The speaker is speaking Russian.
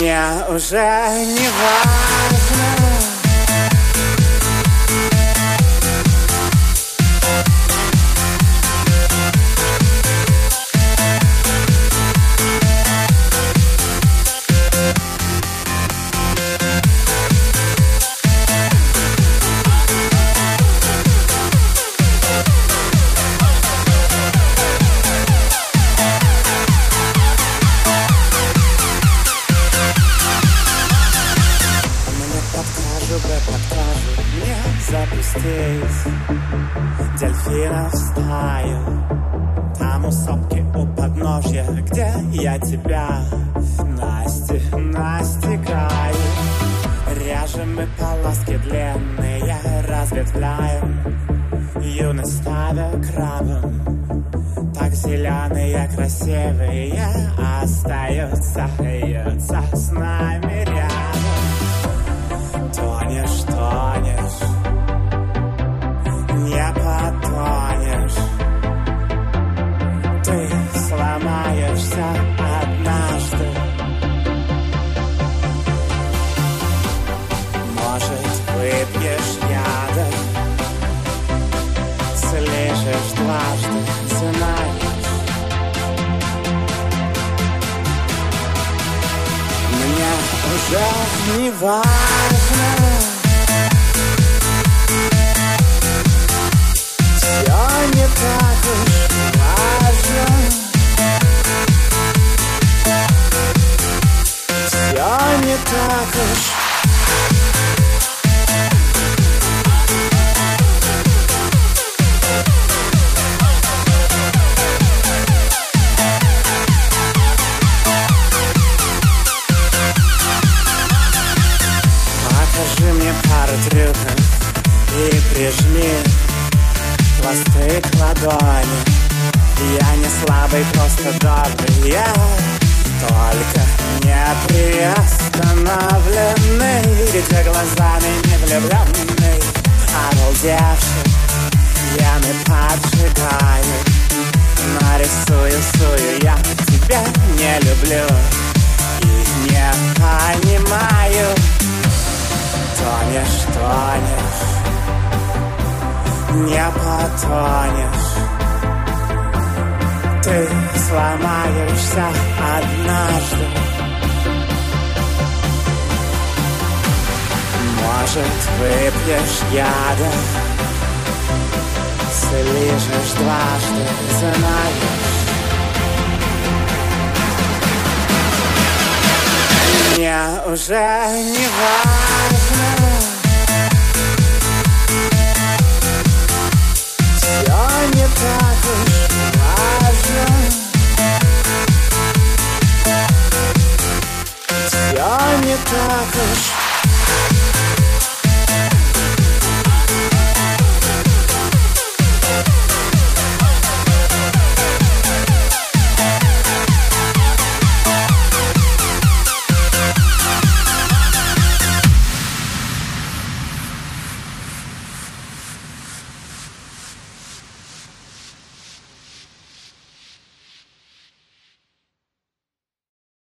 Мне уже не важно Запустить Дельфинов стаю. Там у сопки у подножья. Где я тебя? Насти, настигаю Ряжем мы полоски длинные Разветвляем. Юность ставя крабом Так зеленые, красивые Остаются, остаются с нами рядом уже не важно. Все не так уж важно. Все не так уж прижми хвосты к ладони. Я не слабый, просто добрый, я только не приостановленный, видя глазами не влюбленный, обалдевший, я не поджигаю, нарисую, сую, я тебя не люблю и не понимаю. Тонешь, тонешь, не потонешь. Ты сломаешься однажды. Может, выпьешь яда, слежешь дважды, знаешь. Мне уже не важно darkest